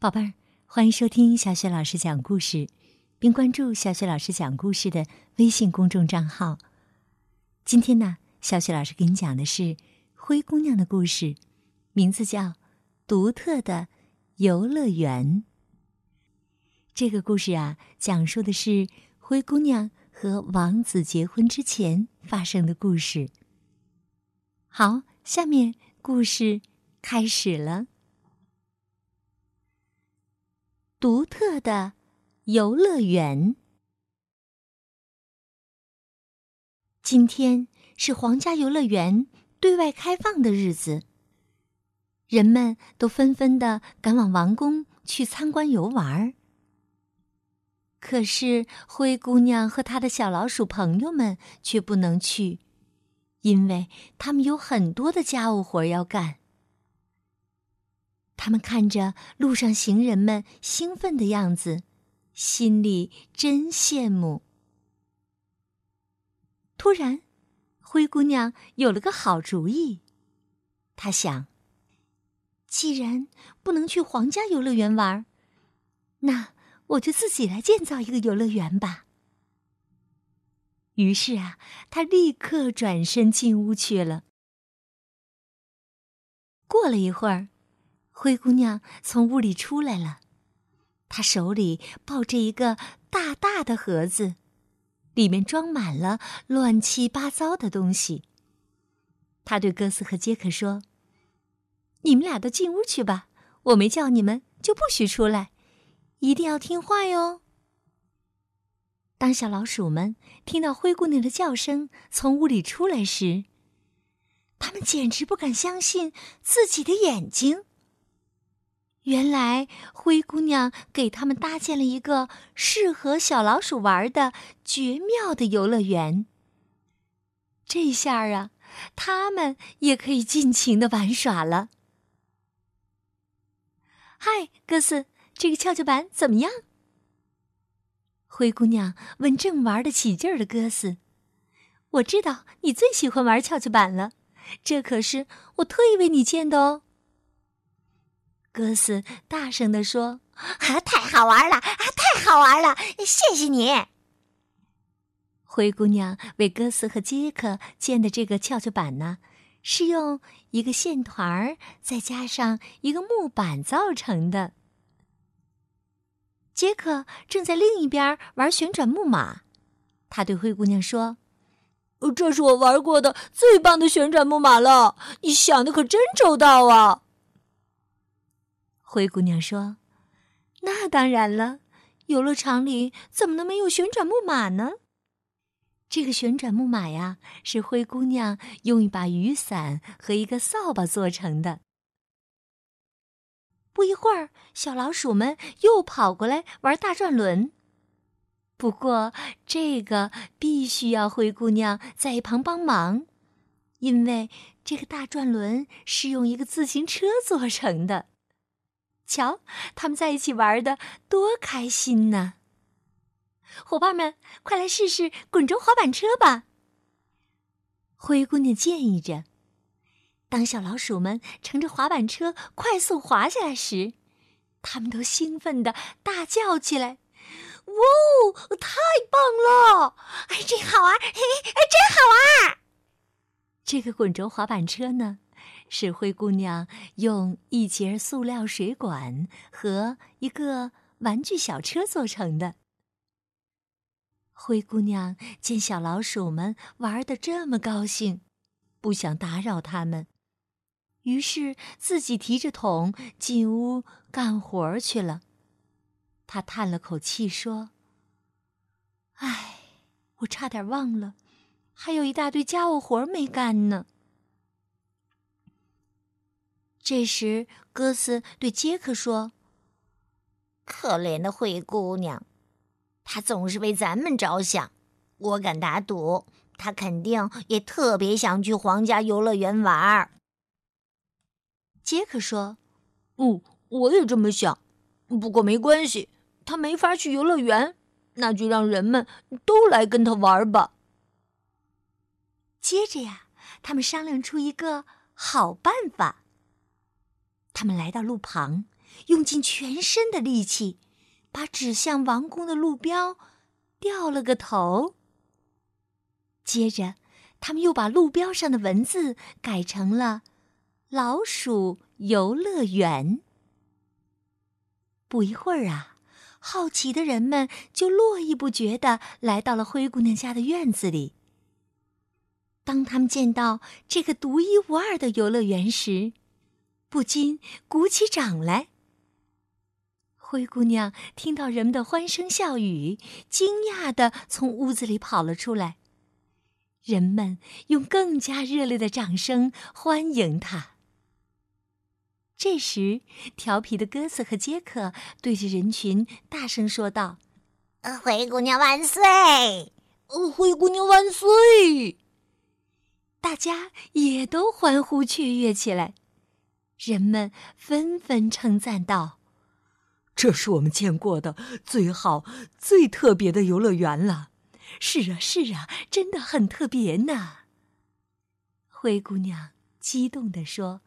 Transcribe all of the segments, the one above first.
宝贝儿，欢迎收听小雪老师讲故事，并关注小雪老师讲故事的微信公众账号。今天呢，小雪老师给你讲的是灰姑娘的故事，名字叫《独特的游乐园》。这个故事啊，讲述的是灰姑娘和王子结婚之前发生的故事。好，下面故事开始了。独特的游乐园。今天是皇家游乐园对外开放的日子，人们都纷纷的赶往王宫去参观游玩儿。可是灰姑娘和她的小老鼠朋友们却不能去，因为他们有很多的家务活要干。他们看着路上行人们兴奋的样子，心里真羡慕。突然，灰姑娘有了个好主意。她想：既然不能去皇家游乐园玩，那我就自己来建造一个游乐园吧。于是啊，她立刻转身进屋去了。过了一会儿。灰姑娘从屋里出来了，她手里抱着一个大大的盒子，里面装满了乱七八糟的东西。她对哥斯和杰克说：“你们俩都进屋去吧，我没叫你们就不许出来，一定要听话哟。”当小老鼠们听到灰姑娘的叫声从屋里出来时，他们简直不敢相信自己的眼睛。原来灰姑娘给他们搭建了一个适合小老鼠玩的绝妙的游乐园。这下啊，他们也可以尽情的玩耍了。嗨，哥斯，这个跷跷板怎么样？灰姑娘问正玩得起劲儿的哥斯：“我知道你最喜欢玩跷跷板了，这可是我特意为你建的哦。”哥斯大声地说：“啊，太好玩了！啊，太好玩了！谢谢你。”灰姑娘为哥斯和杰克建的这个跷跷板呢，是用一个线团儿再加上一个木板造成的。杰克正在另一边玩旋转木马，他对灰姑娘说：“这是我玩过的最棒的旋转木马了，你想的可真周到啊！”灰姑娘说：“那当然了，游乐场里怎么能没有旋转木马呢？这个旋转木马呀，是灰姑娘用一把雨伞和一个扫把做成的。”不一会儿，小老鼠们又跑过来玩大转轮。不过，这个必须要灰姑娘在一旁帮忙，因为这个大转轮是用一个自行车做成的。瞧，他们在一起玩的多开心呢！伙伴们，快来试试滚轴滑板车吧！灰姑娘建议着。当小老鼠们乘着滑板车快速滑下来时，他们都兴奋的大叫起来：“哇哦，太棒了！哎，真好玩！嘿，哎，真好玩！”这个滚轴滑板车呢？是灰姑娘用一节塑料水管和一个玩具小车做成的。灰姑娘见小老鼠们玩的这么高兴，不想打扰他们，于是自己提着桶进屋干活去了。她叹了口气说：“唉，我差点忘了，还有一大堆家务活没干呢。”这时，哥斯对杰克说：“可怜的灰姑娘，她总是为咱们着想。我敢打赌，她肯定也特别想去皇家游乐园玩。”杰克说：“嗯，我也这么想。不过没关系，她没法去游乐园，那就让人们都来跟她玩吧。”接着呀，他们商量出一个好办法。他们来到路旁，用尽全身的力气，把指向王宫的路标掉了个头。接着，他们又把路标上的文字改成了“老鼠游乐园”。不一会儿啊，好奇的人们就络绎不绝的来到了灰姑娘家的院子里。当他们见到这个独一无二的游乐园时，不禁鼓起掌来。灰姑娘听到人们的欢声笑语，惊讶的从屋子里跑了出来。人们用更加热烈的掌声欢迎她。这时，调皮的鸽子和杰克对着人群大声说道：“灰姑娘万岁！灰姑娘万岁！”大家也都欢呼雀跃起来，人们纷纷称赞道：“这是我们见过的最好、最特别的游乐园了！是啊，是啊，真的很特别呢。”灰姑娘激动地说：“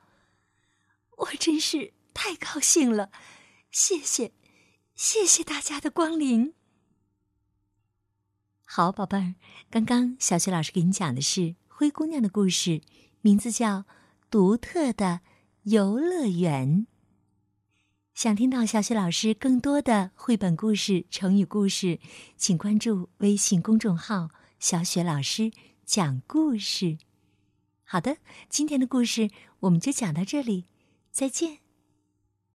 我真是太高兴了，谢谢，谢谢大家的光临。”好，宝贝儿，刚刚小雪老师给你讲的是。灰姑娘的故事名字叫《独特的游乐园》。想听到小雪老师更多的绘本故事、成语故事，请关注微信公众号“小雪老师讲故事”。好的，今天的故事我们就讲到这里，再见。